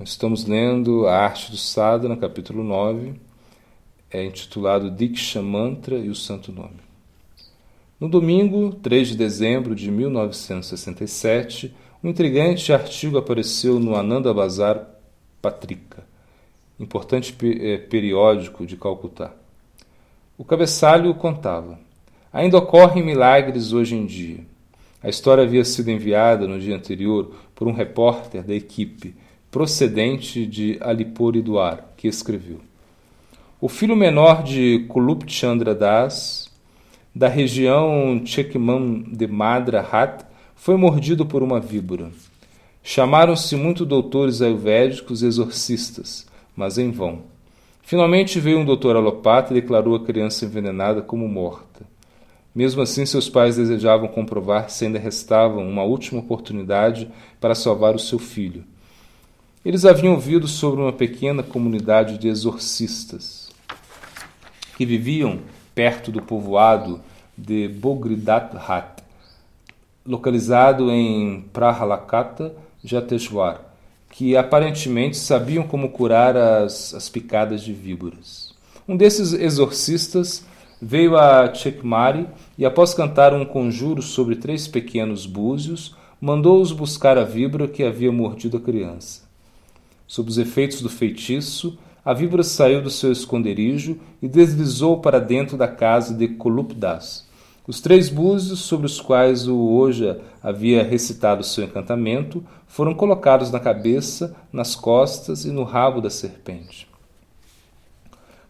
Estamos lendo A Arte do Sadhana, capítulo 9, é intitulado Diksha Mantra e o Santo Nome. No domingo, 3 de dezembro de 1967, um intrigante artigo apareceu no Ananda Bazar Patrika, importante eh, periódico de Calcutá. O cabeçalho contava: Ainda ocorrem milagres hoje em dia. A história havia sido enviada no dia anterior por um repórter da equipe procedente de Alipuriduar, que escreveu: O filho menor de Kulup Chandra Das, da região Chekman de Madra Hat, foi mordido por uma víbora. Chamaram-se muito doutores ayurvédicos exorcistas, mas em vão. Finalmente veio um doutor alopata e declarou a criança envenenada como morta. Mesmo assim, seus pais desejavam comprovar se ainda restava uma última oportunidade para salvar o seu filho. Eles haviam ouvido sobre uma pequena comunidade de exorcistas que viviam perto do povoado de Bogridathat, localizado em Prahalakata, Jateshwar, que aparentemente sabiam como curar as, as picadas de víboras. Um desses exorcistas veio a Chekmari e, após cantar um conjuro sobre três pequenos búzios, mandou-os buscar a víbora que havia mordido a criança. Sob os efeitos do feitiço, a víbora saiu do seu esconderijo e deslizou para dentro da casa de Kolupdas. Os três búzios sobre os quais o Oja havia recitado seu encantamento foram colocados na cabeça, nas costas e no rabo da serpente.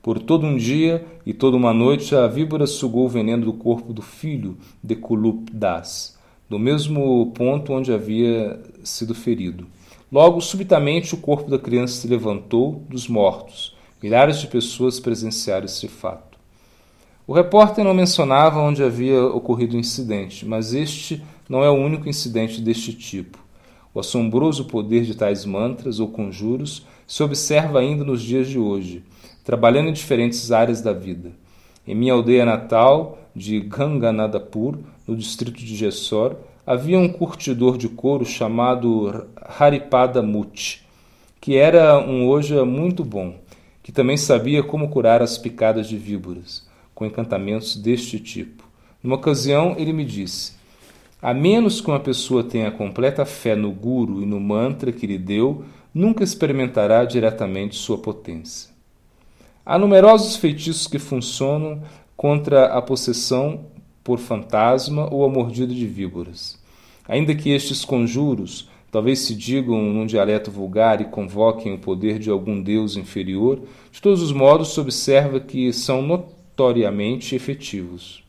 Por todo um dia e toda uma noite a víbora sugou o veneno do corpo do filho de Kulupdas, do mesmo ponto onde havia sido ferido. Logo, subitamente, o corpo da criança se levantou dos mortos. Milhares de pessoas presenciaram esse fato. O repórter não mencionava onde havia ocorrido o incidente, mas este não é o único incidente deste tipo. O assombroso poder de tais mantras ou conjuros se observa ainda nos dias de hoje, trabalhando em diferentes áreas da vida. Em minha aldeia natal de Ganganadapur, no distrito de Jessor, havia um curtidor de couro chamado Haripada Muti, que era um hoja muito bom, que também sabia como curar as picadas de víboras, com encantamentos deste tipo. Numa ocasião, ele me disse: A menos que uma pessoa tenha completa fé no guru e no mantra que lhe deu, nunca experimentará diretamente sua potência. Há numerosos feitiços que funcionam contra a possessão por fantasma ou a mordida de víboras. Ainda que estes conjuros talvez se digam num dialeto vulgar e convoquem o poder de algum deus inferior, de todos os modos se observa que são notoriamente efetivos.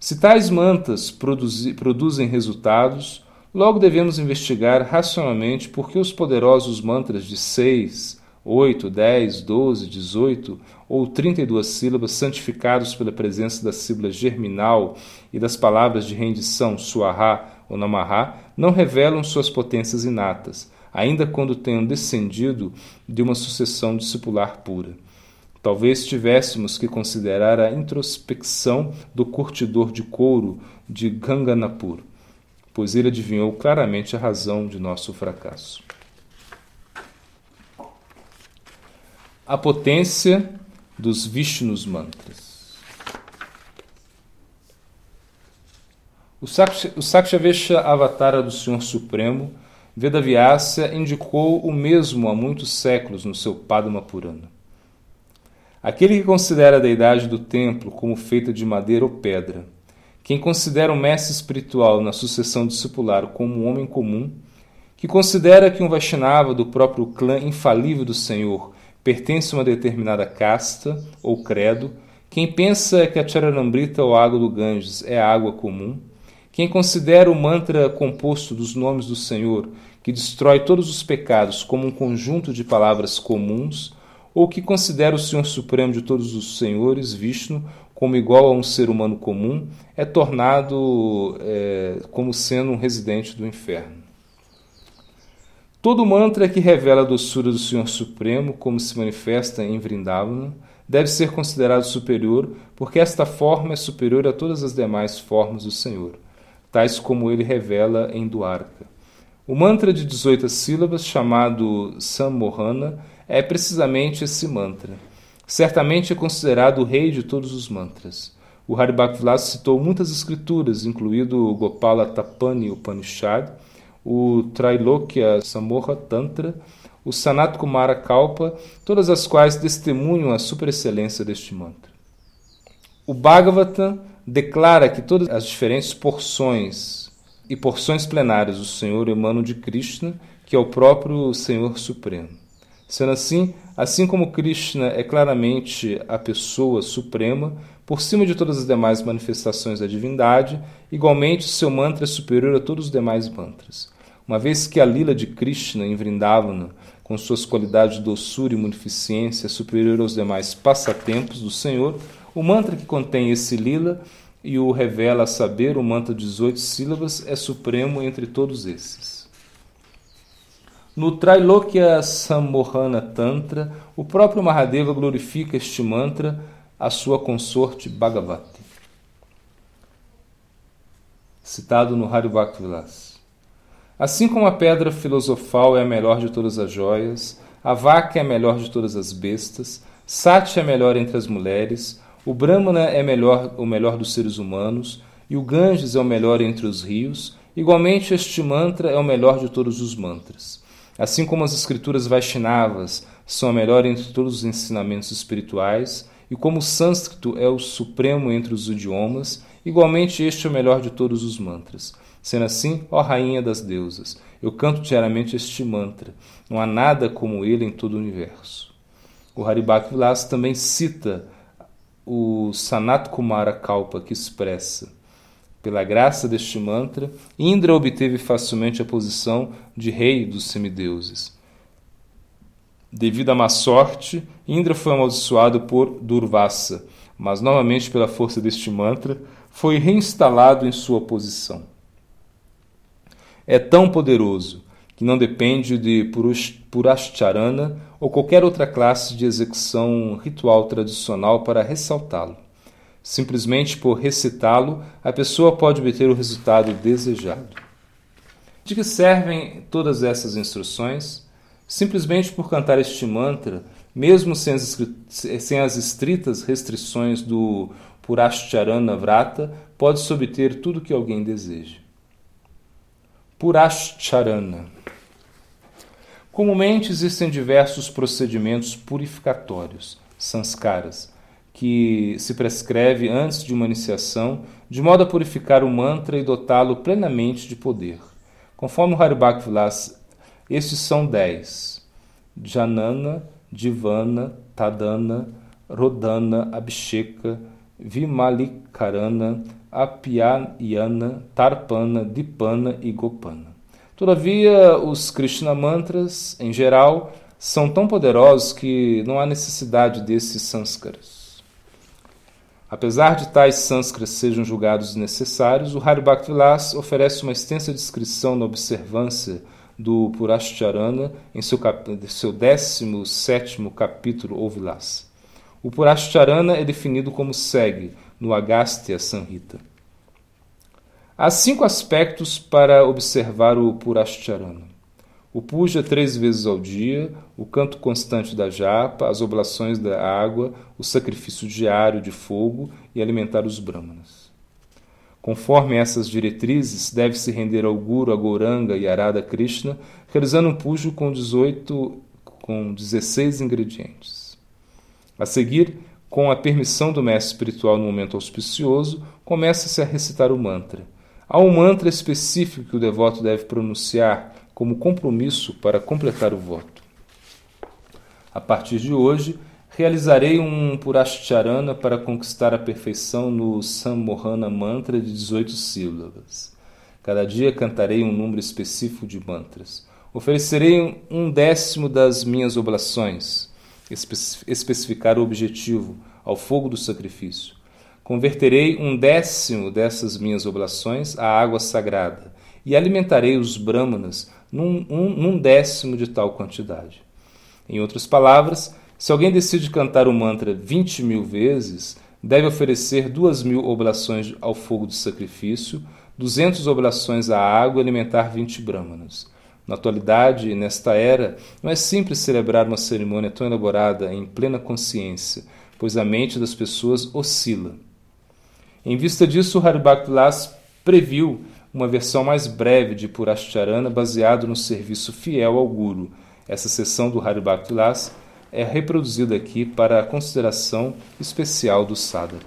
Se tais mantas produzem resultados, logo devemos investigar racionalmente por que os poderosos mantras de seis, 8, 10, 12, 18 ou 32 sílabas santificados pela presença da sílaba germinal e das palavras de rendição suahá ou namahá não revelam suas potências inatas, ainda quando tenham descendido de uma sucessão discipular pura. Talvez tivéssemos que considerar a introspecção do curtidor de couro de Ganganapur, pois ele adivinhou claramente a razão de nosso fracasso. A potência dos Vishnus Mantras. O Sakshavesha Avatara do Senhor Supremo, Vedavyasa, indicou o mesmo há muitos séculos no seu Padma Purana. Aquele que considera a deidade do templo como feita de madeira ou pedra, quem considera o mestre espiritual na sucessão discipular como um homem comum, que considera que um Vaishnava do próprio clã infalível do Senhor pertence a uma determinada casta ou credo, quem pensa que a Charanamrita ou água do Ganges é água comum, quem considera o mantra composto dos nomes do Senhor, que destrói todos os pecados, como um conjunto de palavras comuns, ou que considera o Senhor Supremo de todos os senhores, Vishnu, como igual a um ser humano comum, é tornado é, como sendo um residente do inferno. Todo mantra que revela a doçura do Senhor Supremo, como se manifesta em Vrindavana, deve ser considerado superior, porque esta forma é superior a todas as demais formas do Senhor, tais como ele revela em Duarca. O mantra de 18 sílabas, chamado Sammohana, é precisamente esse mantra. Certamente é considerado o rei de todos os mantras. O Haribhaktivilas citou muitas escrituras, incluído o Gopala Tapani Upanishad, o Trailokya Samoha Tantra, o Sanat Kumara Kalpa, todas as quais testemunham a superexcelência deste mantra. O Bhagavatam declara que todas as diferentes porções e porções plenárias do Senhor emanam de Krishna, que é o próprio Senhor Supremo. Sendo assim, assim como Krishna é claramente a pessoa suprema, por cima de todas as demais manifestações da divindade, igualmente seu mantra é superior a todos os demais mantras. Uma vez que a lila de Krishna em Vrindavana, com suas qualidades de doçura e munificência, é superior aos demais passatempos do Senhor, o mantra que contém esse lila e o revela a saber, o mantra de 18 sílabas, é supremo entre todos esses. No Trailokya Sammohana Tantra, o próprio Mahadeva glorifica este mantra a sua consorte Bhagavati. Citado no Haribhakti Vilas. Assim como a pedra filosofal é a melhor de todas as joias, a vaca é a melhor de todas as bestas, Sati é melhor entre as mulheres, o Brahmana é melhor, o melhor dos seres humanos, e o Ganges é o melhor entre os rios. Igualmente, este mantra é o melhor de todos os mantras. Assim como as escrituras Vaishnavas são a melhor entre todos os ensinamentos espirituais, e como o sânscrito é o supremo entre os idiomas, igualmente este é o melhor de todos os mantras. Sendo assim, ó Rainha das Deusas, eu canto diariamente este mantra. Não há nada como ele em todo o universo. O Haribhakti Vilas também cita o Sanat Kumara Kalpa, que expressa. Pela graça deste mantra, Indra obteve facilmente a posição de rei dos semideuses. Devido à má sorte, Indra foi amaldiçoado por Durvasa, mas novamente pela força deste mantra foi reinstalado em sua posição. É tão poderoso que não depende de Purashcharana ou qualquer outra classe de execução ritual tradicional para ressaltá-lo. Simplesmente por recitá-lo, a pessoa pode obter o resultado desejado. De que servem todas essas instruções? Simplesmente por cantar este mantra, mesmo sem as, sem as estritas restrições do Purashcharana Vrata, pode-se obter tudo o que alguém deseja. Purashcharana Comumente existem diversos procedimentos purificatórios, sanskaras, que se prescreve antes de uma iniciação, de modo a purificar o mantra e dotá-lo plenamente de poder. Conforme o Haribhakti Vilas, estes são dez: Janana, Divana, Tadana, Rodana, Abhisheka, Vimalikarana, Apyayana, Tarpana, Dipana e Gopana. Todavia, os Krishna mantras, em geral, são tão poderosos que não há necessidade desses sânskaras. Apesar de tais sânskaras sejam julgados necessários, o Haribhaktivilas oferece uma extensa descrição na observância do Purashcharana em seu, cap... seu 17 capítulo ou Vilas. O Purashcharana é definido como segue no Agastya Samhita. Há cinco aspectos para observar o Purashcharana. O puja três vezes ao dia, o canto constante da japa, as oblações da água, o sacrifício diário de fogo e alimentar os brahmanas. Conforme essas diretrizes, deve-se render ao Guru, a Goranga e Arada Krishna, realizando um pujo com 18, com 16 ingredientes. A seguir, com a permissão do mestre espiritual no momento auspicioso, começa-se a recitar o mantra Há um mantra específico que o devoto deve pronunciar como compromisso para completar o voto. A partir de hoje, realizarei um Purashcharana para conquistar a perfeição no Sammohana Mantra de 18 sílabas. Cada dia cantarei um número específico de mantras. Oferecerei um décimo das minhas oblações, especificar o objetivo, ao fogo do sacrifício. Converterei um décimo dessas minhas oblações à água sagrada e alimentarei os brahmanas num, um, num décimo de tal quantidade. Em outras palavras, se alguém decide cantar o mantra 20 mil vezes, deve oferecer duas mil oblações ao fogo do sacrifício, 200 oblações à água e alimentar 20 brahmanas. Na atualidade, nesta era, não é simples celebrar uma cerimônia tão elaborada em plena consciência, pois a mente das pessoas oscila. Em vista disso, Haribak Vilas previu uma versão mais breve de Purashcharana baseado no serviço fiel ao Guru. Essa seção do Haribak Vilas é reproduzida aqui para a consideração especial do sadhaka.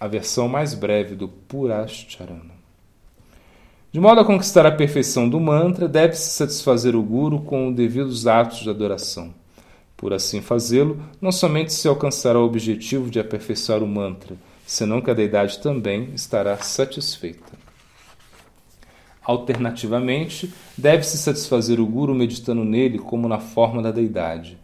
A versão mais breve do Purashcharana. De modo a conquistar a perfeição do mantra, deve-se satisfazer o Guru com os devidos atos de adoração. Por assim fazê-lo, não somente se alcançará o objetivo de aperfeiçoar o mantra, senão que a deidade também estará satisfeita. Alternativamente, deve-se satisfazer o Guru meditando nele como na forma da deidade.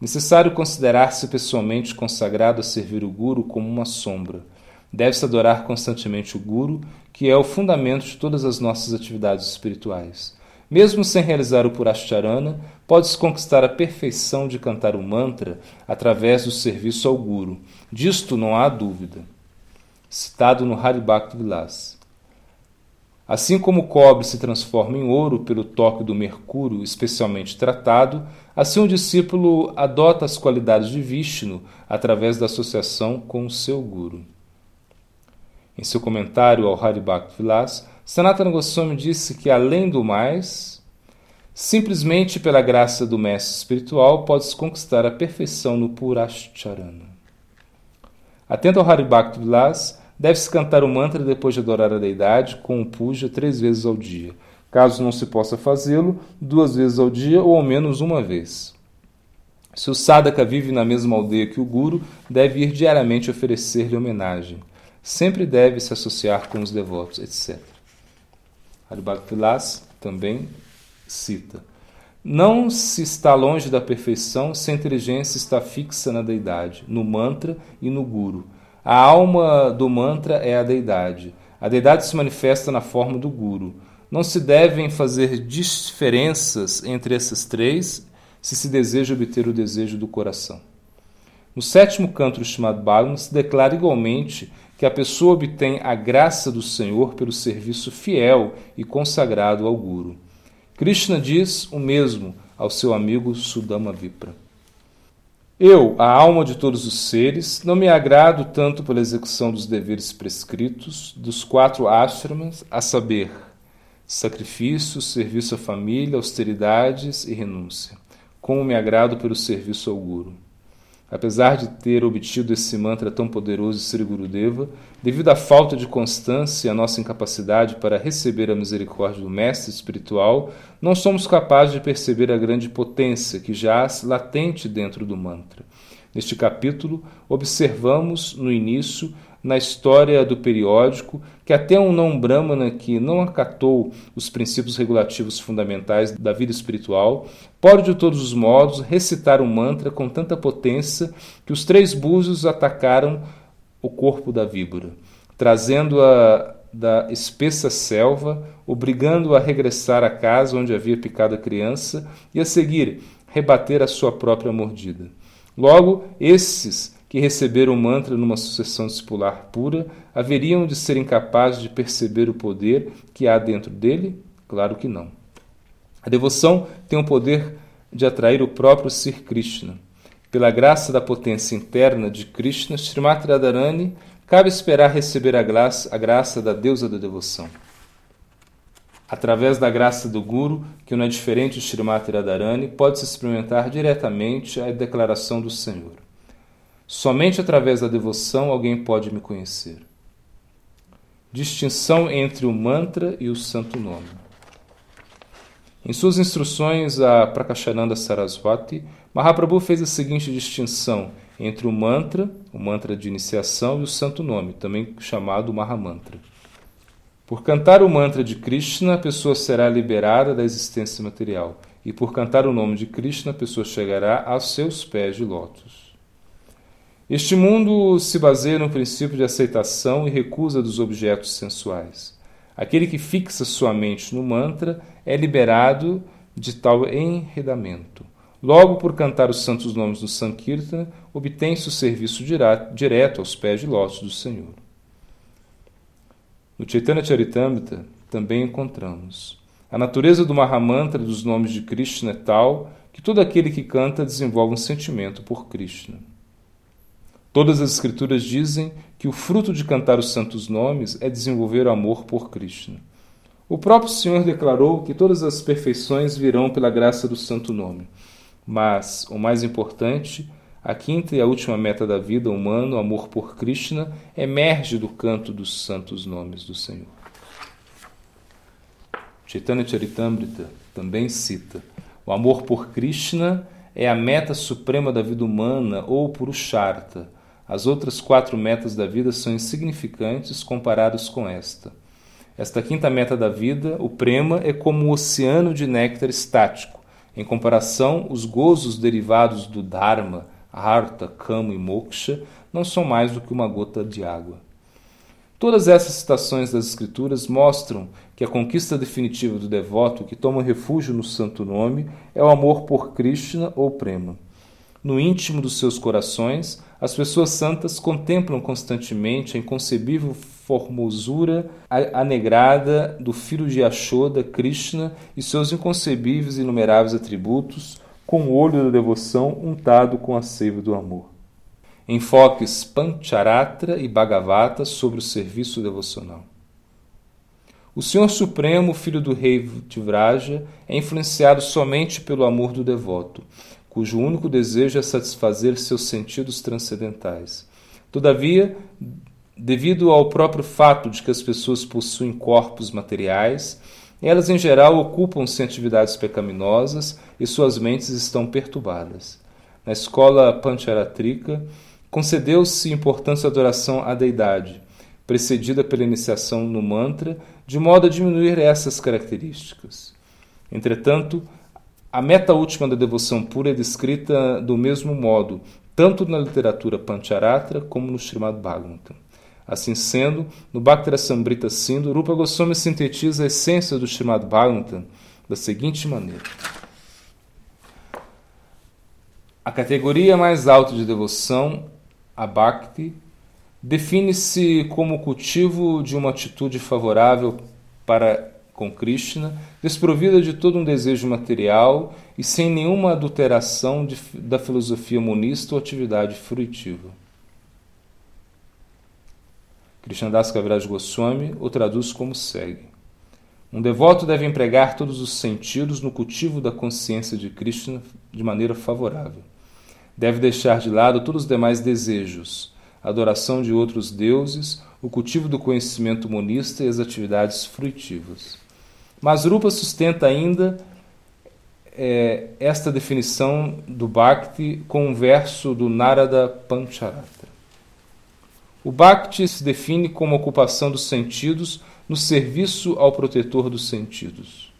Necessário considerar-se pessoalmente consagrado a servir o Guru como uma sombra. Deve-se adorar constantemente o Guru, que é o fundamento de todas as nossas atividades espirituais. Mesmo sem realizar o Purashcharana, pode-se conquistar a perfeição de cantar o mantra através do serviço ao Guru. Disto não há dúvida. Citado no Haribhakti Vilas. Assim como o cobre se transforma em ouro pelo toque do mercúrio especialmente tratado, assim o discípulo adota as qualidades de Vishnu através da associação com o seu guru. Em seu comentário ao Haribhakti Vilas, Sanatana Goswami disse que, além do mais, simplesmente pela graça do mestre espiritual pode-se conquistar a perfeição no Purashcharana. Atento ao Haribhakti Vilas, deve-se cantar o mantra depois de adorar a deidade com o puja três vezes ao dia. Caso não se possa fazê-lo, duas vezes ao dia ou ao menos uma vez. Se o sadhaka vive na mesma aldeia que o guru, deve ir diariamente oferecer-lhe homenagem sempre deve se associar com os devotos, etc. Haribhaktilas também cita: Não se está longe da perfeição se a inteligência está fixa na deidade, no mantra e no guru. A alma do mantra é a deidade. A deidade se manifesta na forma do guru. Não se devem fazer diferenças entre essas três se se deseja obter o desejo do coração. No sétimo canto do Srimad Bhagavatam se declara igualmente que a pessoa obtém a graça do Senhor pelo serviço fiel e consagrado ao Guru. Krishna diz o mesmo ao seu amigo Sudama Vipra. Eu, a alma de todos os seres, não me agrado tanto pela execução dos deveres prescritos dos quatro ashramas, a saber, sacrifício, serviço à família, austeridades e renúncia, como me agrado pelo serviço ao Guru. Apesar de ter obtido esse mantra tão poderoso de Sri Gurudeva, devido à falta de constância e à nossa incapacidade para receber a misericórdia do Mestre espiritual, não somos capazes de perceber a grande potência que jaz latente dentro do mantra. Neste capítulo, observamos no início na história do periódico que até um não brahmana que não acatou os princípios regulativos fundamentais da vida espiritual pode de todos os modos recitar um mantra com tanta potência que os três búzios atacaram o corpo da víbora, trazendo-a da espessa selva, obrigando-a a regressar à casa onde havia picado a criança e a seguir rebater a sua própria mordida. Logo, esses que receberam o mantra numa sucessão discipular pura haveriam de ser incapazes de perceber o poder que há dentro dele? Claro que não. A devoção tem o poder de atrair o próprio Sir Krishna. Pela graça da potência interna de Krishna, Srimati Radharani cabe esperar receber a graça, a graça da deusa da devoção. Através da graça do Guru, que não é diferente de Srimati Radharani, pode-se experimentar diretamente a declaração do Senhor. Somente através da devoção alguém pode me conhecer. Distinção entre o mantra e o santo nome. Em suas instruções a Prakashananda Saraswati, Mahaprabhu fez a seguinte distinção entre o mantra, o mantra de iniciação, e o santo nome, também chamado Mahamantra. Por cantar o mantra de Krishna, a pessoa será liberada da existência material, e por cantar o nome de Krishna, a pessoa chegará aos seus pés de lótus. Este mundo se baseia no princípio de aceitação e recusa dos objetos sensuais. Aquele que fixa sua mente no mantra é liberado de tal enredamento. Logo, por cantar os santos nomes do Sankirtana, obtém-se o serviço direto aos pés de lótus do Senhor. No Chaitanya Charitamrita também encontramos A natureza do Mahamantra dos nomes de Krishna é tal que todo aquele que canta desenvolve um sentimento por Krishna. Todas as escrituras dizem que o fruto de cantar os santos nomes é desenvolver o amor por Krishna. O próprio Senhor declarou que todas as perfeições virão pela graça do santo nome. Mas o mais importante, a quinta e a última meta da vida humana, o amor por Krishna, emerge do canto dos santos nomes do Senhor. Chaitanya Charitamrita também cita: o amor por Krishna é a meta suprema da vida humana ou Purushartha. As outras quatro metas da vida são insignificantes comparadas com esta. Esta quinta meta da vida, o prema, é como um oceano de néctar estático. Em comparação, os gozos derivados do Dharma, Artha, Kama e Moksha não são mais do que uma gota de água. Todas essas citações das Escrituras mostram que a conquista definitiva do devoto que toma refúgio no santo nome é o amor por Krishna ou Prema. No íntimo dos seus corações, as pessoas santas contemplam constantemente a inconcebível formosura anegrada do filho de Ashoda, Krishna, e seus inconcebíveis e inumeráveis atributos, com o olho da devoção untado com a seiva do amor enfoques Pancharatra e Bhagavata sobre o serviço devocional. O Senhor Supremo, filho do rei Tivraja, é influenciado somente pelo amor do devoto, cujo único desejo é satisfazer seus sentidos transcendentais. Todavia, devido ao próprio fato de que as pessoas possuem corpos materiais, elas em geral ocupam-se em atividades pecaminosas e suas mentes estão perturbadas. Na escola Pancharatrika, concedeu-se importância à adoração à deidade, precedida pela iniciação no mantra, de modo a diminuir essas características. Entretanto, a meta última da devoção pura é descrita do mesmo modo, tanto na literatura Pancharatra como no Srimad Bhagavatam. Assim sendo, no Bhaktara Sambrita Sindhu, Rupa Goswami sintetiza a essência do Srimad Bhagavatam da seguinte maneira. A categoria mais alta de devoção a Bhakti define-se como o cultivo de uma atitude favorável para com Krishna, desprovida de todo um desejo material e sem nenhuma adulteração de, da filosofia monista ou atividade fruitiva. Krishnadas Kaviraj Goswami o traduz como segue. Um devoto deve empregar todos os sentidos no cultivo da consciência de Krishna de maneira favorável. Deve deixar de lado todos os demais desejos, a adoração de outros deuses, o cultivo do conhecimento monista e as atividades fruitivas. Mas Rupa sustenta ainda é, esta definição do Bhakti com um verso do Narada Pancharatra. O Bhakti se define como ocupação dos sentidos no serviço ao protetor dos sentidos.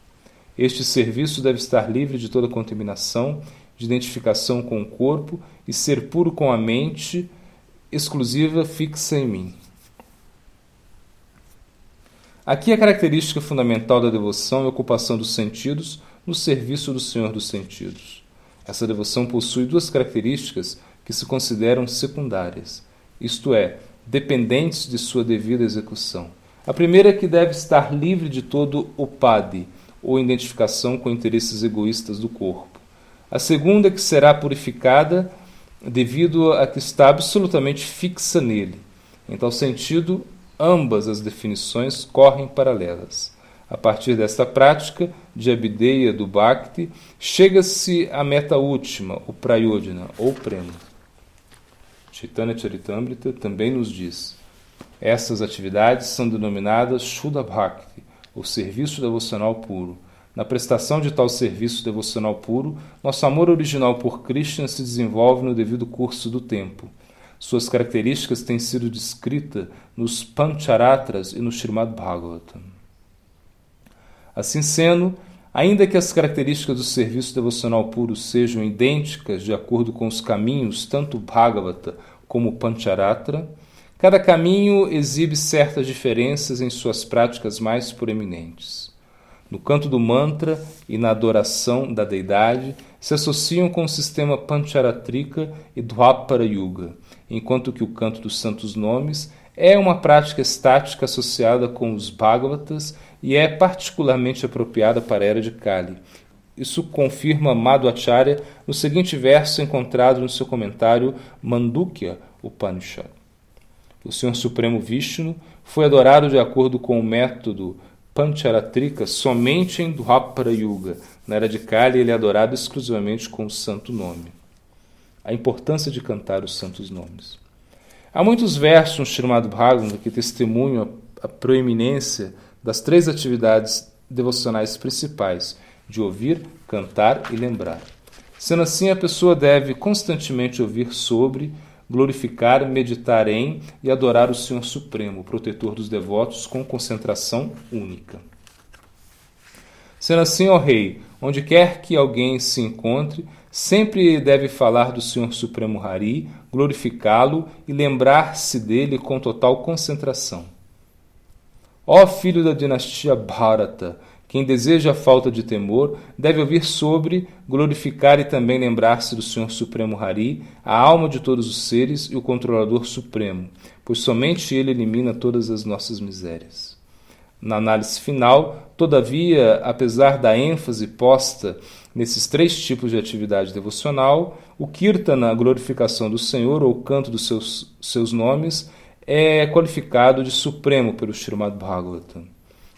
Este serviço deve estar livre de toda contaminação de identificação com o corpo e ser puro com a mente exclusiva fixa em mim. Aqui a característica fundamental da devoção é a ocupação dos sentidos no serviço do Senhor dos sentidos. Essa devoção possui duas características que se consideram secundárias, isto é, dependentes de sua devida execução. A primeira é que deve estar livre de todo o ou identificação com interesses egoístas do corpo. A segunda que será purificada devido a que está absolutamente fixa nele. Em tal sentido, ambas as definições correm paralelas. A partir desta prática de abideia do Bhakti, chega-se à meta última, o Prayodhana, ou prema. Chaitanya Charitamrita também nos diz: essas atividades são denominadas Shuddha Bhakti, o serviço devocional puro na prestação de tal serviço devocional puro, nosso amor original por Krishna se desenvolve no devido curso do tempo. Suas características têm sido descritas nos Pancharatras e no Srimad Bhagavatam. Assim sendo, ainda que as características do serviço devocional puro sejam idênticas de acordo com os caminhos, tanto Bhagavata como Pancharatra, cada caminho exibe certas diferenças em suas práticas mais proeminentes no canto do mantra e na adoração da deidade, se associam com o sistema Pancharatrika e Dwapara Yuga, enquanto que o canto dos santos nomes é uma prática estática associada com os Bhagavatas e é particularmente apropriada para a era de Kali. Isso confirma Madhvacharya no seguinte verso encontrado no seu comentário Mandukya Upanishad. O Senhor Supremo Vishnu foi adorado de acordo com o método Pancharatrika somente em Dwapara Yuga. Na era de Kali, ele é adorado exclusivamente com o santo nome. A importância de cantar os santos nomes. Há muitos versos no Srimad Bhagavatam que testemunham a proeminência das três atividades devocionais principais de ouvir, cantar e lembrar. Sendo assim, a pessoa deve constantemente ouvir sobre, glorificar, meditar em e adorar o Senhor Supremo, protetor dos devotos, com concentração única. Sendo assim, ó Rei, onde quer que alguém se encontre, sempre deve falar do Senhor Supremo Hari, glorificá-lo e lembrar-se dele com total concentração. Ó filho da dinastia Bharata, quem deseja a falta de temor deve ouvir sobre, glorificar e também lembrar-se do Senhor Supremo Hari, a alma de todos os seres e o controlador supremo, pois somente ele elimina todas as nossas misérias. Na análise final, todavia, apesar da ênfase posta nesses três tipos de atividade devocional, o Kirtana, a glorificação do Senhor ou canto dos seus, seus nomes, é qualificado de supremo pelo Srimad Bhagavatam.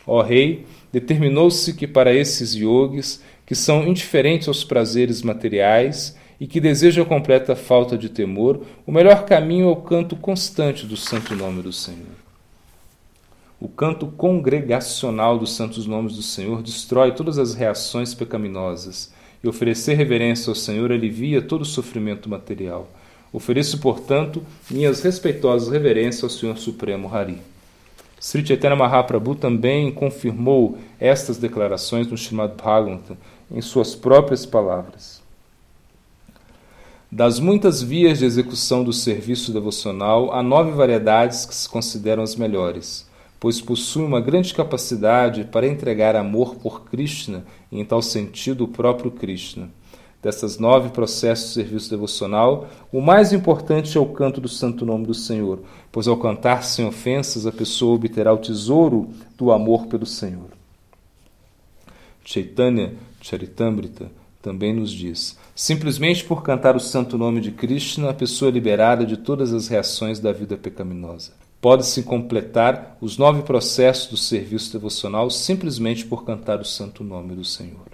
Ó Rei, determinou-se que para esses yogis, que são indiferentes aos prazeres materiais e que desejam a completa falta de temor, o melhor caminho é o canto constante do santo nome do Senhor. O canto congregacional dos santos nomes do Senhor destrói todas as reações pecaminosas, e oferecer reverência ao Senhor alivia todo o sofrimento material. Ofereço, portanto, minhas respeitosas reverências ao Senhor Supremo Hari. Sri Chaitanya Mahaprabhu também confirmou estas declarações no Srimad Bhagavatam em suas próprias palavras. Das muitas vias de execução do serviço devocional, há nove variedades que se consideram as melhores, pois possuem uma grande capacidade para entregar amor por Krishna e, em tal sentido, o próprio Krishna dessas nove processos de serviço devocional, o mais importante é o canto do santo nome do Senhor, pois ao cantar sem ofensas a pessoa obterá o tesouro do amor pelo Senhor. Chaitanya Charitamrita também nos diz: simplesmente por cantar o santo nome de Krishna, a pessoa é liberada de todas as reações da vida pecaminosa. Pode-se completar os nove processos do serviço devocional simplesmente por cantar o santo nome do Senhor.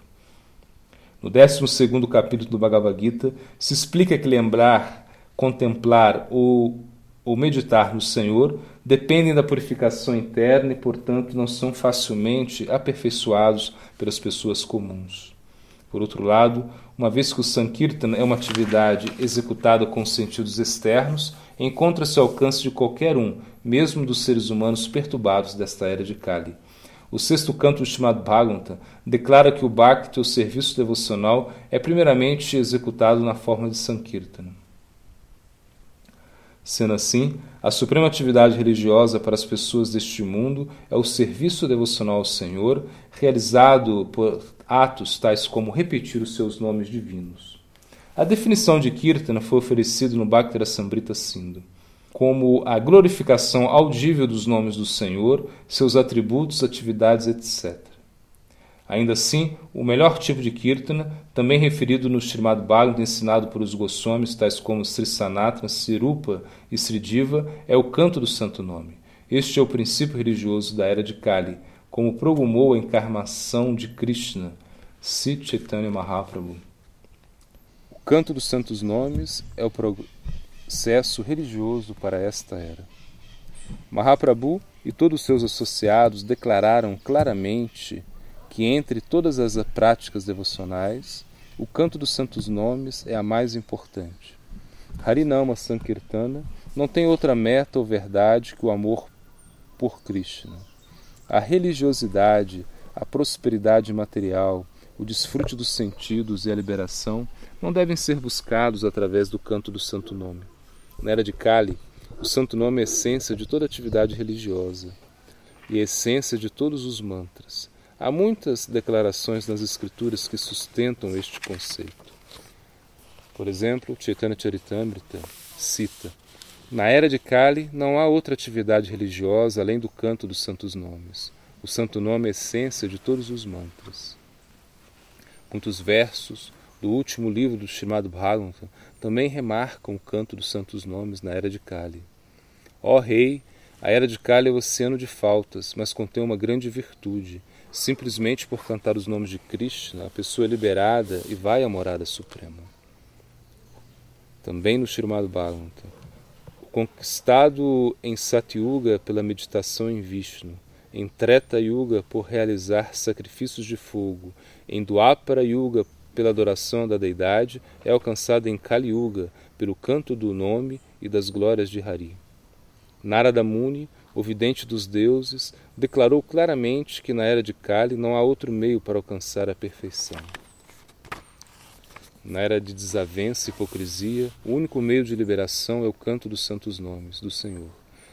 No 12 capítulo do Bhagavad Gita, se explica que lembrar, contemplar ou, ou meditar no Senhor dependem da purificação interna e, portanto, não são facilmente aperfeiçoados pelas pessoas comuns. Por outro lado, uma vez que o Sankirtan é uma atividade executada com sentidos externos, encontra-se ao alcance de qualquer um, mesmo dos seres humanos perturbados desta era de Kali. O sexto canto do Srimad Bhagavatam declara que o Bhakti, o serviço devocional, é primeiramente executado na forma de Sankirtana. Sendo assim, a suprema atividade religiosa para as pessoas deste mundo é o serviço devocional ao Senhor, realizado por atos tais como repetir os seus nomes divinos. A definição de Kirtana foi oferecida no Bhakti Sambrita Sindhu como a glorificação audível dos nomes do Senhor, seus atributos, atividades, etc. Ainda assim, o melhor tipo de kirtana, também referido no Srimad Bhagavatam ensinado por os Goswamis, tais como Sri Sanatana, Sirupa e Sridiva, é o canto do santo nome. Este é o princípio religioso da era de Kali, como promulgou a encarnação de Krishna, Sri Chaitanya Mahaprabhu. Canto dos santos nomes é o processo religioso para esta era. Mahaprabhu e todos seus associados declararam claramente que entre todas as práticas devocionais, o canto dos santos nomes é a mais importante. Harinama Sankirtana não tem outra meta ou verdade que o amor por Krishna. A religiosidade, a prosperidade material, o desfrute dos sentidos e a liberação não devem ser buscados através do canto do santo nome. Na era de Kali, o santo nome é a essência de toda atividade religiosa e a essência de todos os mantras. Há muitas declarações nas escrituras que sustentam este conceito. Por exemplo, Chaitanya Charitamrita cita Na era de Kali não há outra atividade religiosa além do canto dos santos nomes. O santo nome é a essência de todos os mantras. Muitos versos do último livro do Srimad Bhagavatam também remarcam o canto dos santos nomes na era de Kali. Ó Rei, a era de Kali é o oceano de faltas, mas contém uma grande virtude. Simplesmente por cantar os nomes de Krishna, a pessoa é liberada e vai à morada suprema. Também no Srimad Bhagavatam conquistado em Satyuga pela meditação em Vishnu, em Treta Yuga por realizar sacrifícios de fogo, em Dwapara Yuga pela adoração da deidade, é alcançado em Kali Yuga pelo canto do nome e das glórias de Hari. Narada Muni, o vidente dos deuses, declarou claramente que na era de Kali não há outro meio para alcançar a perfeição. Na era de desavença e hipocrisia, o único meio de liberação é o canto dos santos nomes do Senhor.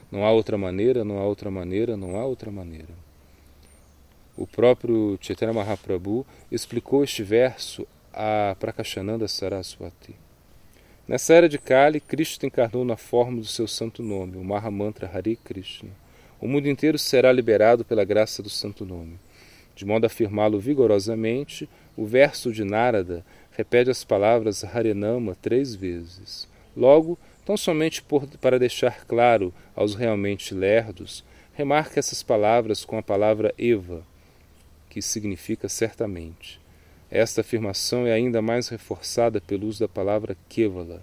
Não há outra maneira, não há outra maneira, não há outra maneira. O próprio Chaitanya Mahaprabhu explicou este verso a Prakashananda Saraswati. Nessa era de Kali, Cristo encarnou na forma do seu santo nome, o Mahamantra Hare Krishna. O mundo inteiro será liberado pela graça do santo nome. De modo a afirmá-lo vigorosamente, o verso de Narada repete as palavras Harenama três vezes. Logo, tão somente por, para deixar claro aos realmente lerdos, remarque essas palavras com a palavra Eva, que significa certamente. Esta afirmação é ainda mais reforçada pelo uso da palavra Kevala,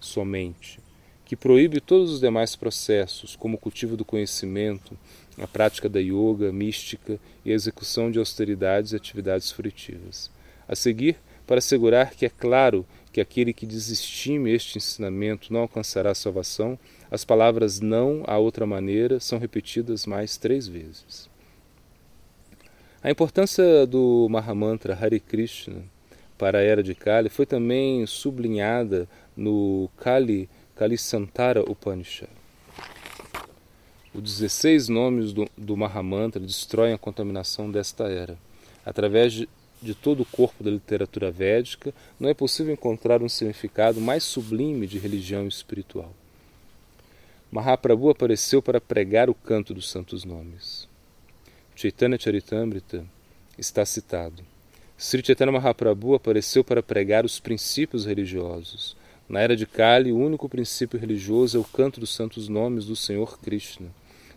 somente, que proíbe todos os demais processos, como o cultivo do conhecimento, a prática da yoga, mística e a execução de austeridades e atividades frutivas. A seguir, para assegurar que é claro que aquele que desestime este ensinamento não alcançará a salvação, as palavras não há outra maneira são repetidas mais três vezes. A importância do Mahamantra Hare Krishna para a era de Kali foi também sublinhada no Kali Kalisantara Upanishad. Os 16 nomes do, do Mahamantra destroem a contaminação desta era. Através de, de todo o corpo da literatura védica, não é possível encontrar um significado mais sublime de religião espiritual. Mahaprabhu apareceu para pregar o canto dos santos nomes. Chaitanya Charitamrita está citado. Sri Chaitanya Mahaprabhu apareceu para pregar os princípios religiosos. Na era de Kali, o único princípio religioso é o canto dos santos nomes do Senhor Krishna.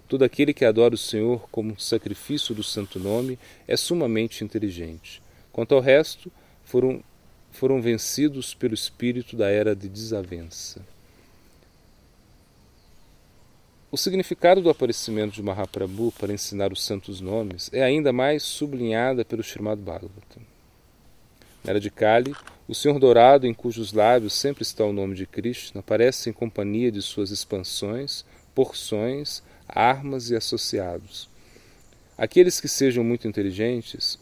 Todo aquele que adora o Senhor como sacrifício do santo nome é sumamente inteligente. Quanto ao resto, foram, foram vencidos pelo espírito da era de desavença. O significado do aparecimento de Mahaprabhu para ensinar os santos nomes é ainda mais sublinhada pelo Srimad Bhagavatam. Na era de Kali, o Senhor Dourado, em cujos lábios sempre está o nome de Krishna, aparece em companhia de suas expansões, porções, armas e associados. Aqueles que sejam muito inteligentes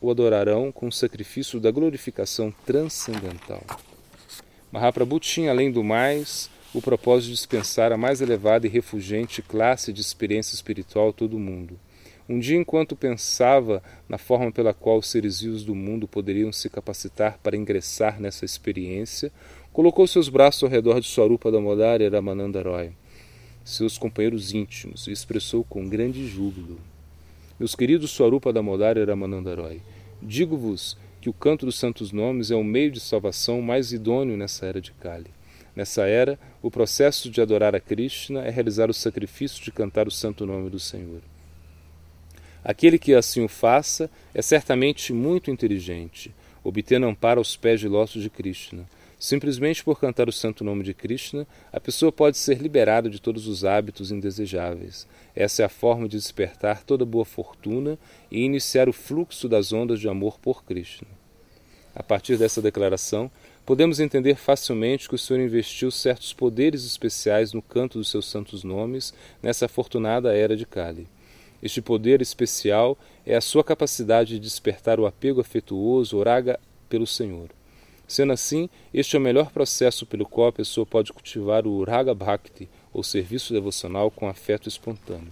o adorarão com o sacrifício da glorificação transcendental. Mahaprabhu tinha, além do mais, o propósito de dispensar a mais elevada e refugente classe de experiência espiritual a todo mundo. Um dia, enquanto pensava na forma pela qual os seres vivos do mundo poderiam se capacitar para ingressar nessa experiência, colocou seus braços ao redor de Swarupa Damodara e Ramananda Roy, seus companheiros íntimos, e expressou com grande júbilo meus queridos Swarupa Damodar e Ramanandaroy, digo-vos que o canto dos santos nomes é o meio de salvação mais idôneo nessa era de Kali. Nessa era, o processo de adorar a Krishna é realizar o sacrifício de cantar o santo nome do Senhor. Aquele que assim o faça é certamente muito inteligente, obtendo amparo aos pés de lótus de Krishna, Simplesmente por cantar o santo nome de Krishna, a pessoa pode ser liberada de todos os hábitos indesejáveis. Essa é a forma de despertar toda boa fortuna e iniciar o fluxo das ondas de amor por Krishna. A partir dessa declaração, podemos entender facilmente que o Senhor investiu certos poderes especiais no canto dos seus santos nomes nessa afortunada era de Kali. Este poder especial é a sua capacidade de despertar o apego afetuoso, oraga, pelo Senhor. Sendo assim, este é o melhor processo pelo qual a pessoa pode cultivar o Raga Bhakti, ou serviço devocional com afeto espontâneo.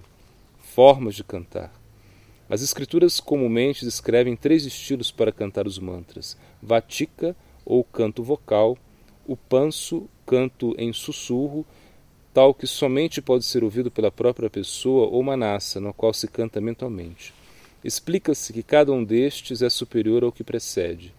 Formas de cantar. As escrituras comumente descrevem três estilos para cantar os mantras: Vatika, ou canto vocal, o panso, canto em sussurro, tal que somente pode ser ouvido pela própria pessoa ou manassa, no qual se canta mentalmente. Explica-se que cada um destes é superior ao que precede.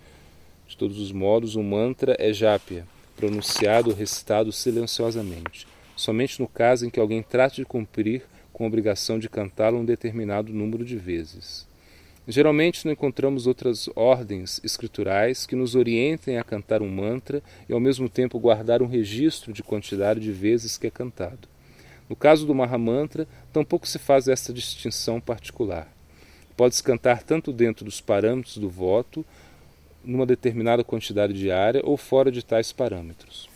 De todos os modos, o mantra é jápia, pronunciado ou recitado silenciosamente, somente no caso em que alguém trate de cumprir com a obrigação de cantá-lo um determinado número de vezes. Geralmente não encontramos outras ordens escriturais que nos orientem a cantar um mantra e ao mesmo tempo guardar um registro de quantidade de vezes que é cantado. No caso do Mahamantra, tampouco se faz essa distinção particular. Pode-se cantar tanto dentro dos parâmetros do voto, numa determinada quantidade diária, ou fora de tais parâmetros.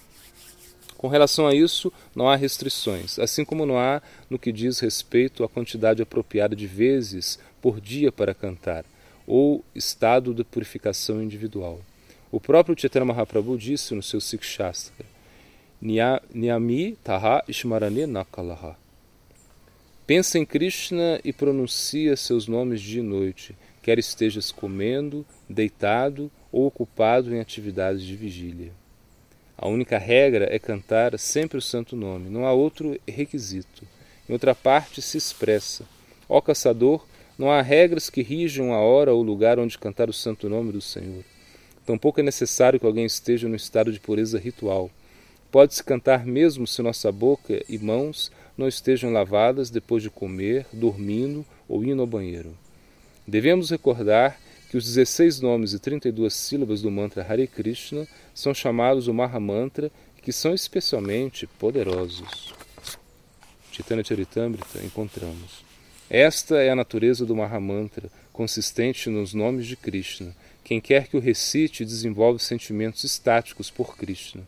Com relação a isso, não há restrições, assim como não há no que diz respeito à quantidade apropriada de vezes por dia para cantar, ou estado de purificação individual. O próprio Chaitanya Mahaprabhu disse no seu Sikh Shastra, Niyami Taha Ishmarane Nakalaha. Pensa em Krishna e pronuncia seus nomes dia e noite, quer estejas comendo, deitado ou ocupado em atividades de vigília. A única regra é cantar sempre o santo nome, não há outro requisito. Em outra parte se expressa: Ó caçador, não há regras que rijam a hora ou lugar onde cantar o santo nome do Senhor. Tampouco é necessário que alguém esteja no estado de pureza ritual. Pode-se cantar mesmo se nossa boca e mãos não estejam lavadas depois de comer, dormindo ou indo ao banheiro. Devemos recordar que os 16 nomes e 32 sílabas do mantra Hare Krishna são chamados o Mahamantra, que são especialmente poderosos. Chaitanya Charitamrita encontramos. Esta é a natureza do Mahamantra, consistente nos nomes de Krishna. Quem quer que o recite desenvolve sentimentos estáticos por Krishna.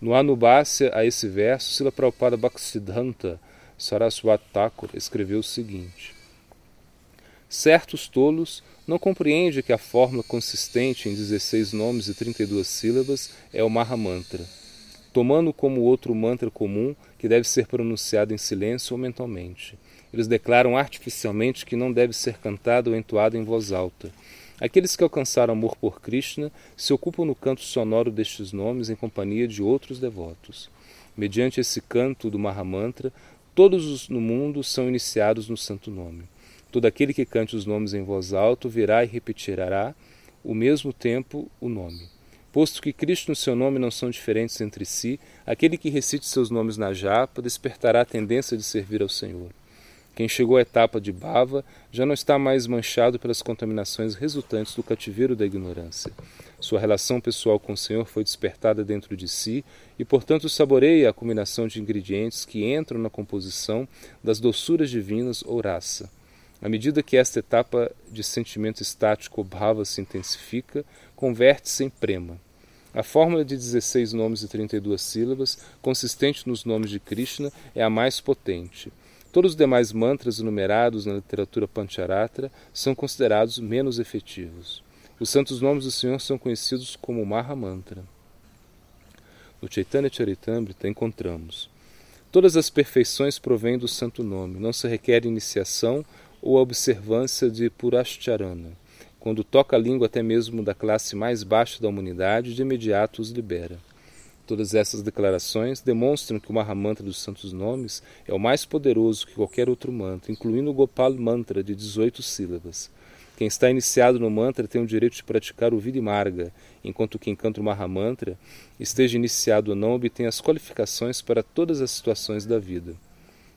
No Anubhasya a esse verso, Sila Prabhupada Bhaktisiddhanta Saraswati Thakur escreveu o seguinte: Certos tolos não compreendem que a fórmula consistente em 16 nomes e 32 sílabas é o Mahamantra, tomando como outro mantra comum que deve ser pronunciado em silêncio ou mentalmente. Eles declaram artificialmente que não deve ser cantado ou entoado em voz alta Aqueles que alcançaram amor por Krishna se ocupam no canto sonoro destes nomes em companhia de outros devotos. Mediante esse canto do Mahamantra, todos os no mundo são iniciados no santo nome. Todo aquele que cante os nomes em voz alta virá e repetirá o mesmo tempo o nome. Posto que Cristo e seu nome não são diferentes entre si, aquele que recite seus nomes na japa despertará a tendência de servir ao Senhor. Quem chegou à etapa de bava já não está mais manchado pelas contaminações resultantes do cativeiro da ignorância. Sua relação pessoal com o Senhor foi despertada dentro de si e, portanto, saboreia a combinação de ingredientes que entram na composição das doçuras divinas ou raça. À medida que esta etapa de sentimento estático ou bhava se intensifica, converte-se em prema. A fórmula de 16 nomes e 32 sílabas, consistente nos nomes de Krishna, é a mais potente. Todos os demais mantras enumerados na literatura Pancharatra são considerados menos efetivos. Os santos nomes do Senhor são conhecidos como Maha Mantra. No Chaitanya Charitamrita encontramos Todas as perfeições provêm do santo nome, não se requer iniciação ou observância de Purashcharana. Quando toca a língua até mesmo da classe mais baixa da humanidade, de imediato os libera. Todas essas declarações demonstram que o Mahamantra dos Santos Nomes é o mais poderoso que qualquer outro mantra, incluindo o Gopal Mantra de 18 sílabas. Quem está iniciado no mantra tem o direito de praticar o Vidimarga, enquanto quem canta o Mahamantra, esteja iniciado ou não, obtém as qualificações para todas as situações da vida.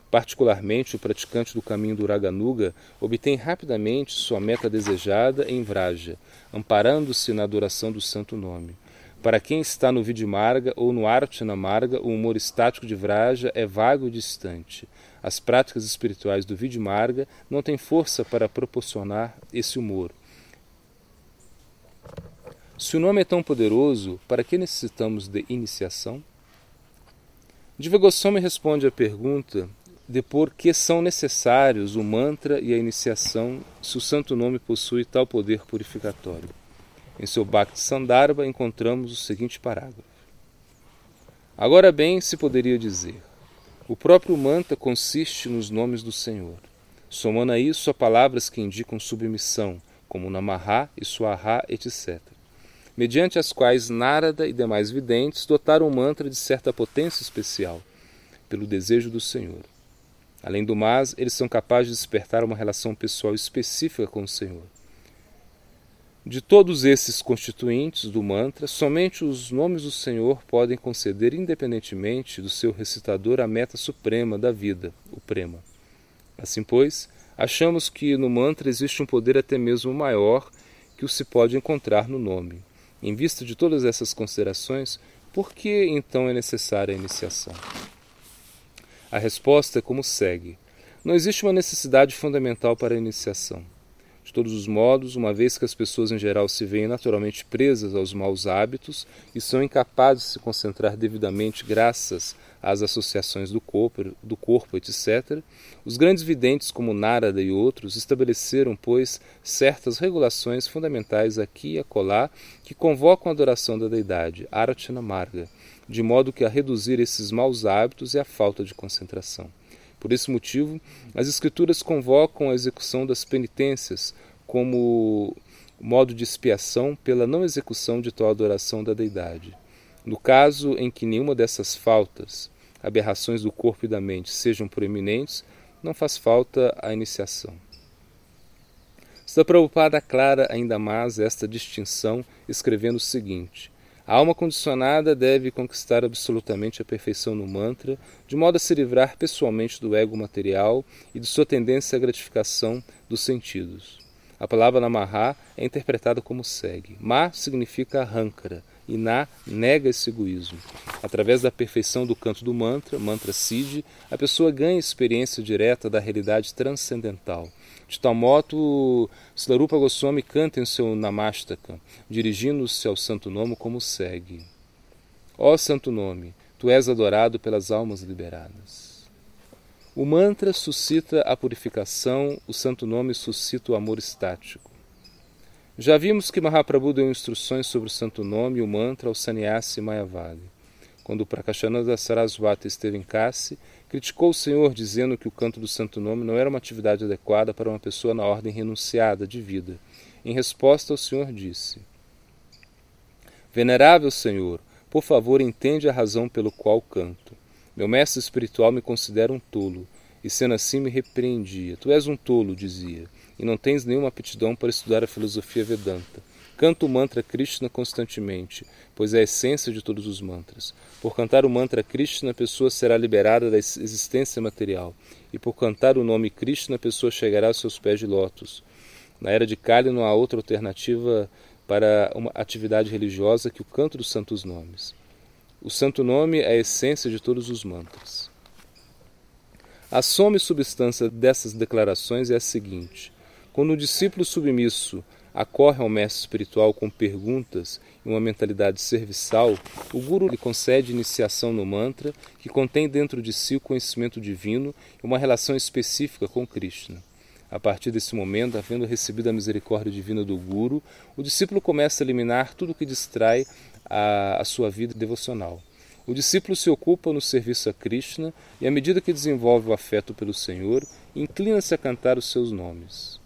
Particularmente, o praticante do caminho do Raganuga obtém rapidamente sua meta desejada em Vraja, amparando-se na adoração do santo nome. Para quem está no Vidimarga ou no Archana Marga, o humor estático de Vraja é vago e distante. As práticas espirituais do Vidimarga não têm força para proporcionar esse humor. Se o nome é tão poderoso, para que necessitamos de iniciação? Diva Goswami responde à pergunta de por que são necessários o mantra e a iniciação se o santo nome possui tal poder purificatório. Em seu Bhakti Sandarbha encontramos o seguinte parágrafo. Agora bem se poderia dizer, o próprio mantra consiste nos nomes do Senhor. Somando a isso a palavras que indicam submissão, como Namaha e Swaha, etc., mediante as quais Narada e demais videntes dotaram o mantra de certa potência especial. pelo desejo do Senhor. Além do mais, eles são capazes de despertar uma relação pessoal específica com o Senhor. De todos esses constituintes do mantra, somente os nomes do Senhor podem conceder, independentemente do seu recitador, a meta suprema da vida, o prema. Assim, pois, achamos que no mantra existe um poder até mesmo maior que o se pode encontrar no nome. Em vista de todas essas considerações, por que então é necessária a iniciação? A resposta é como segue: Não existe uma necessidade fundamental para a iniciação. De todos os modos, uma vez que as pessoas em geral se veem naturalmente presas aos maus hábitos e são incapazes de se concentrar devidamente graças às associações do corpo, do corpo, etc., os grandes videntes como Narada e outros estabeleceram, pois, certas regulações fundamentais aqui e acolá que convocam a adoração da deidade, Arachana Marga, de modo que a reduzir esses maus hábitos e a falta de concentração. Por esse motivo, as Escrituras convocam a execução das penitências como modo de expiação pela não execução de tal adoração da deidade. No caso em que nenhuma dessas faltas, aberrações do corpo e da mente, sejam proeminentes, não faz falta a iniciação. Está Prabhupada aclara ainda mais esta distinção, escrevendo o seguinte: a alma condicionada deve conquistar absolutamente a perfeição no mantra, de modo a se livrar pessoalmente do ego material e de sua tendência à gratificação dos sentidos. A palavra Namaha é interpretada como segue: Ma significa arrancara e Na nega esse egoísmo. Através da perfeição do canto do mantra, mantra Siddhi, a pessoa ganha experiência direta da realidade transcendental. De tal modo, Silarupa Goswami canta em seu Namastaka, dirigindo-se ao santo nome como segue: Ó santo nome, tu és adorado pelas almas liberadas. O mantra suscita a purificação, o santo nome suscita o amor estático. Já vimos que Mahaprabhu deu instruções sobre o santo nome e o mantra ao sannyasi Mayavadi. Quando Prakashananda Saraswati esteve em Kasi, criticou o Senhor dizendo que o canto do santo nome não era uma atividade adequada para uma pessoa na ordem renunciada de vida. Em resposta, o Senhor disse: Venerável Senhor, por favor, entende a razão pelo qual canto. Meu mestre espiritual me considera um tolo, e sendo assim me repreendia. Tu és um tolo, dizia, e não tens nenhuma aptidão para estudar a filosofia Vedanta. Canta o mantra Krishna constantemente, pois é a essência de todos os mantras. Por cantar o mantra Krishna, a pessoa será liberada da existência material, e por cantar o nome Krishna, a pessoa chegará aos seus pés de lótus. Na era de Kali não há outra alternativa para uma atividade religiosa que o canto dos santos nomes. O santo nome é a essência de todos os mantras. A soma e substância dessas declarações é a seguinte: quando o discípulo submisso acorre ao mestre espiritual com perguntas e uma mentalidade serviçal, o Guru lhe concede iniciação no mantra, que contém dentro de si o conhecimento divino e uma relação específica com Krishna. A partir desse momento, havendo recebido a misericórdia divina do Guru, o discípulo começa a eliminar tudo que distrai a, a sua vida devocional. O discípulo se ocupa no serviço a Krishna e, à medida que desenvolve o afeto pelo Senhor, inclina-se a cantar os seus nomes.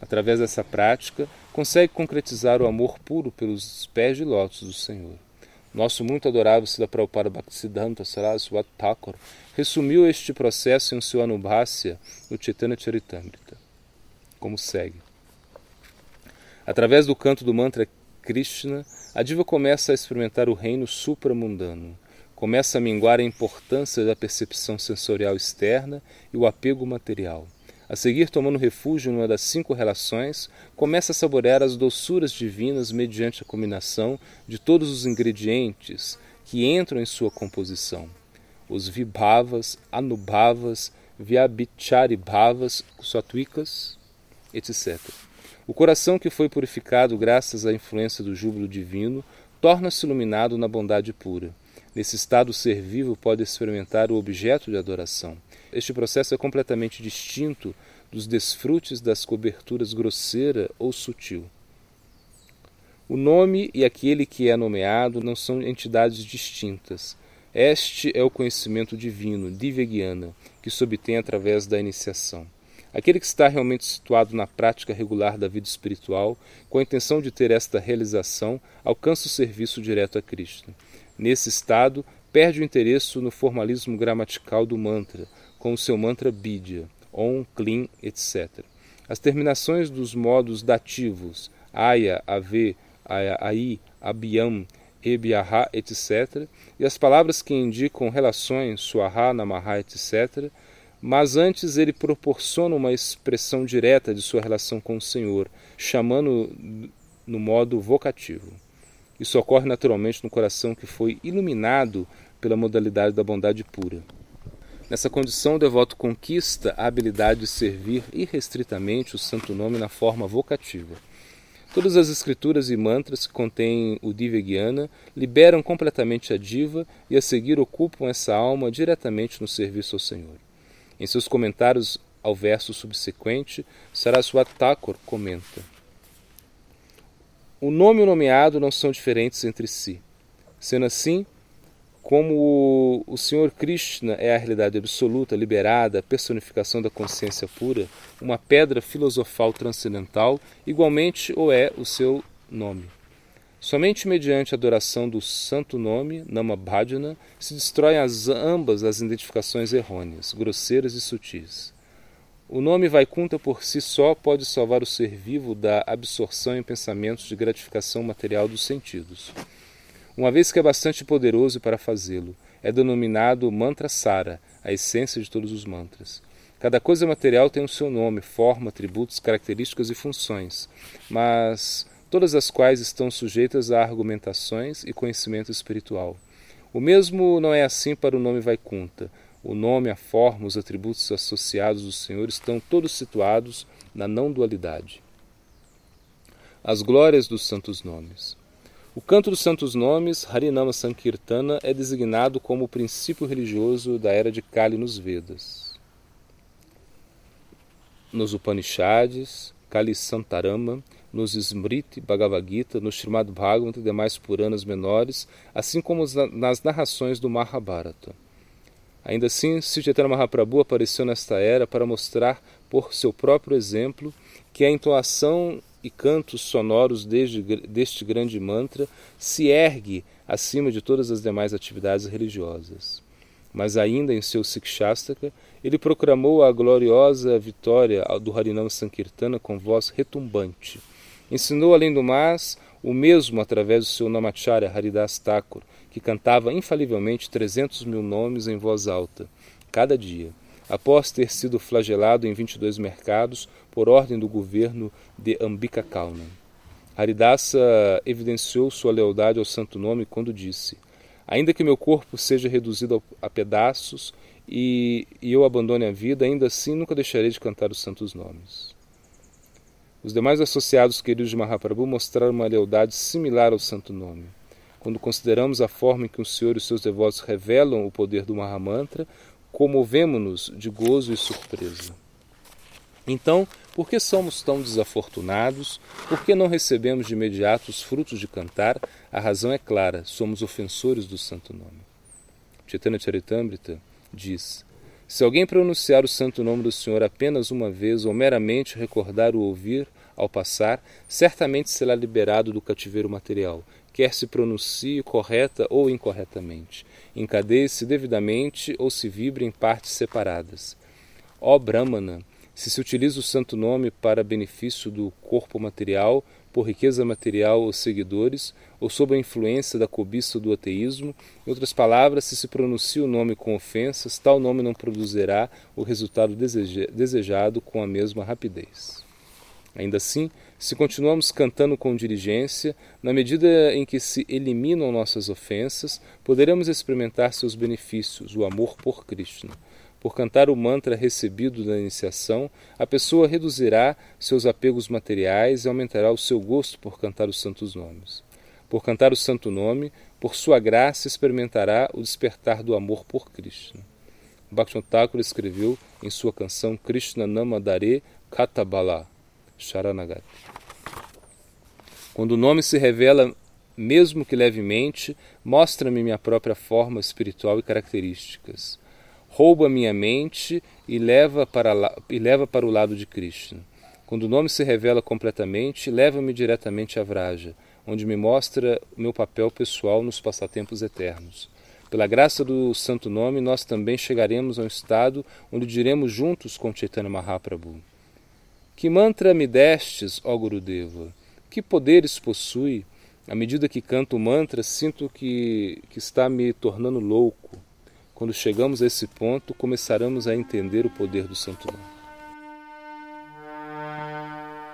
Através dessa prática, consegue concretizar o amor puro pelos pés de lótus do Senhor. Nosso muito adorável Sila Prabhupada Bhaktisiddhanta Saraswati Thakur resumiu este processo em seu Anubhasya no Chaitanya Charitamrita, como segue. Através do canto do mantra Krishna, a diva começa a experimentar o reino supramundano. Começa a minguar a importância da percepção sensorial externa e o apego material. A seguir, tomando refúgio numa das cinco relações, começa a saborear as doçuras divinas mediante a combinação de todos os ingredientes que entram em sua composição. Os vibhavas, anubhavas, vyabhicharibhavas, satvikas, etc. O coração que foi purificado graças à influência do júbilo divino torna-se iluminado na bondade pura. Nesse estado, o ser vivo pode experimentar o objeto de adoração. Este processo é completamente distinto dos desfrutes das coberturas grosseira ou sutil. O nome e aquele que é nomeado não são entidades distintas. Este é o conhecimento divino, Divyagyana, que se obtém através da iniciação. Aquele que está realmente situado na prática regular da vida espiritual, com a intenção de ter esta realização, alcança o serviço direto a Cristo. Nesse estado, perde o interesse no formalismo gramatical do mantra, com o seu mantra bidya, on, clean, etc. As terminações dos modos dativos, aya, ave, aya, ai, abiyam, ebiaha, etc., e as palavras que indicam relações, suaha, namaha, etc., mas antes ele proporciona uma expressão direta de sua relação com o Senhor, chamando no modo vocativo. Isso ocorre naturalmente no coração que foi iluminado pela modalidade da bondade pura. Nessa condição, o devoto conquista a habilidade de servir irrestritamente o santo nome na forma vocativa. Todas as escrituras e mantras que contêm o Divya Gyana liberam completamente a diva e a seguir ocupam essa alma diretamente no serviço ao Senhor. Em seus comentários ao verso subsequente, Saraswat Thakur comenta: O nome e o nomeado não são diferentes entre si. Sendo assim, como o Senhor Krishna é a realidade absoluta, liberada, personificação da consciência pura, uma pedra filosofal transcendental, igualmente o é o seu nome. Somente mediante a adoração do santo nome, Nama Bhajana, se destroem as, ambas as identificações errôneas, grosseiras e sutis. O nome Vaikunta por si só pode salvar o ser vivo da absorção em pensamentos de gratificação material dos sentidos. Uma vez que é bastante poderoso para fazê-lo, é denominado Mantra Sara, a essência de todos os mantras. Cada coisa material tem o seu nome, forma, atributos, características e funções, mas todas as quais estão sujeitas a argumentações e conhecimento espiritual. O mesmo não é assim para o nome Vaikunta. O nome, a forma, os atributos associados do Senhor estão todos situados na não-dualidade. As glórias dos santos nomes. O canto dos santos nomes, Harinama Sankirtana, é designado como o princípio religioso da era de Kali nos Vedas. Nos Upanishads, Kali Santarama, nos Smriti, Bhagavad Gita, no Srimad Bhagavatam e demais Puranas menores, assim como nas narrações do Mahabharata. Ainda assim, Chaitanya Mahaprabhu apareceu nesta era para mostrar, por seu próprio exemplo, que a entoação e cantos sonoros desde, deste grande mantra se ergue acima de todas as demais atividades religiosas. Mas ainda em seu Sikshastaka, ele proclamou a gloriosa vitória do Harinam Sankirtana com voz retumbante, Ensinou, além do mais, o mesmo através do seu Namacharya Haridas Thakur, que cantava infalivelmente 300 mil nomes em voz alta, cada dia, após ter sido flagelado em 22 mercados por ordem do governo de Ambika Kaunan. Haridasa evidenciou sua lealdade ao santo nome quando disse: Ainda que meu corpo seja reduzido a pedaços e, e eu abandone a vida, ainda assim nunca deixarei de cantar os santos nomes. Os demais associados queridos de Mahaprabhu mostraram uma lealdade similar ao santo nome. Quando consideramos a forma em que o Senhor e os seus devotos revelam o poder do Mahamantra, comovemos-nos de gozo e surpresa. Então, por que somos tão desafortunados? Por que não recebemos de imediato os frutos de cantar? A razão é clara: somos ofensores do santo nome. Chaitanya Charitamrita diz: Se alguém pronunciar o santo nome do Senhor apenas uma vez ou meramente recordar o ouvir, ao passar, certamente será liberado do cativeiro material, quer se pronuncie correta ou incorretamente, encadeie-se devidamente ou se vibre em partes separadas. Ó Brahmana, se se utiliza o santo nome para benefício do corpo material, por riqueza material ou seguidores, ou sob a influência da cobiça do ateísmo, em outras palavras, se se pronuncia o nome com ofensas, tal nome não produzirá o resultado desejado com a mesma rapidez. Ainda assim, se continuamos cantando com diligência, na medida em que se eliminam nossas ofensas, poderemos experimentar seus benefícios, o amor por Krishna. Por cantar o mantra recebido da iniciação, a pessoa reduzirá seus apegos materiais e aumentará o seu gosto por cantar os santos nomes. Por cantar o santo nome, por sua graça experimentará o despertar do amor por Krishna. Bhaktivinoda escreveu em sua canção Krishna Namadare Katabala Sharanagati. Quando o nome se revela, mesmo que levemente, mostra-me minha própria forma espiritual e características. Rouba minha mente e leva para, e leva para o lado de Krishna. Quando o nome se revela completamente, leva-me diretamente a Vraja, onde me mostra meu papel pessoal nos passatempos eternos. Pela graça do Santo Nome, nós também chegaremos a um estado onde diremos juntos com Chaitanya Mahaprabhu: Que mantra me destes, ó Gurudeva? Que poderes possui? À medida que canto o mantra, sinto que, que está me tornando louco. Quando chegamos a esse ponto, começaremos a entender o poder do Santo Nome.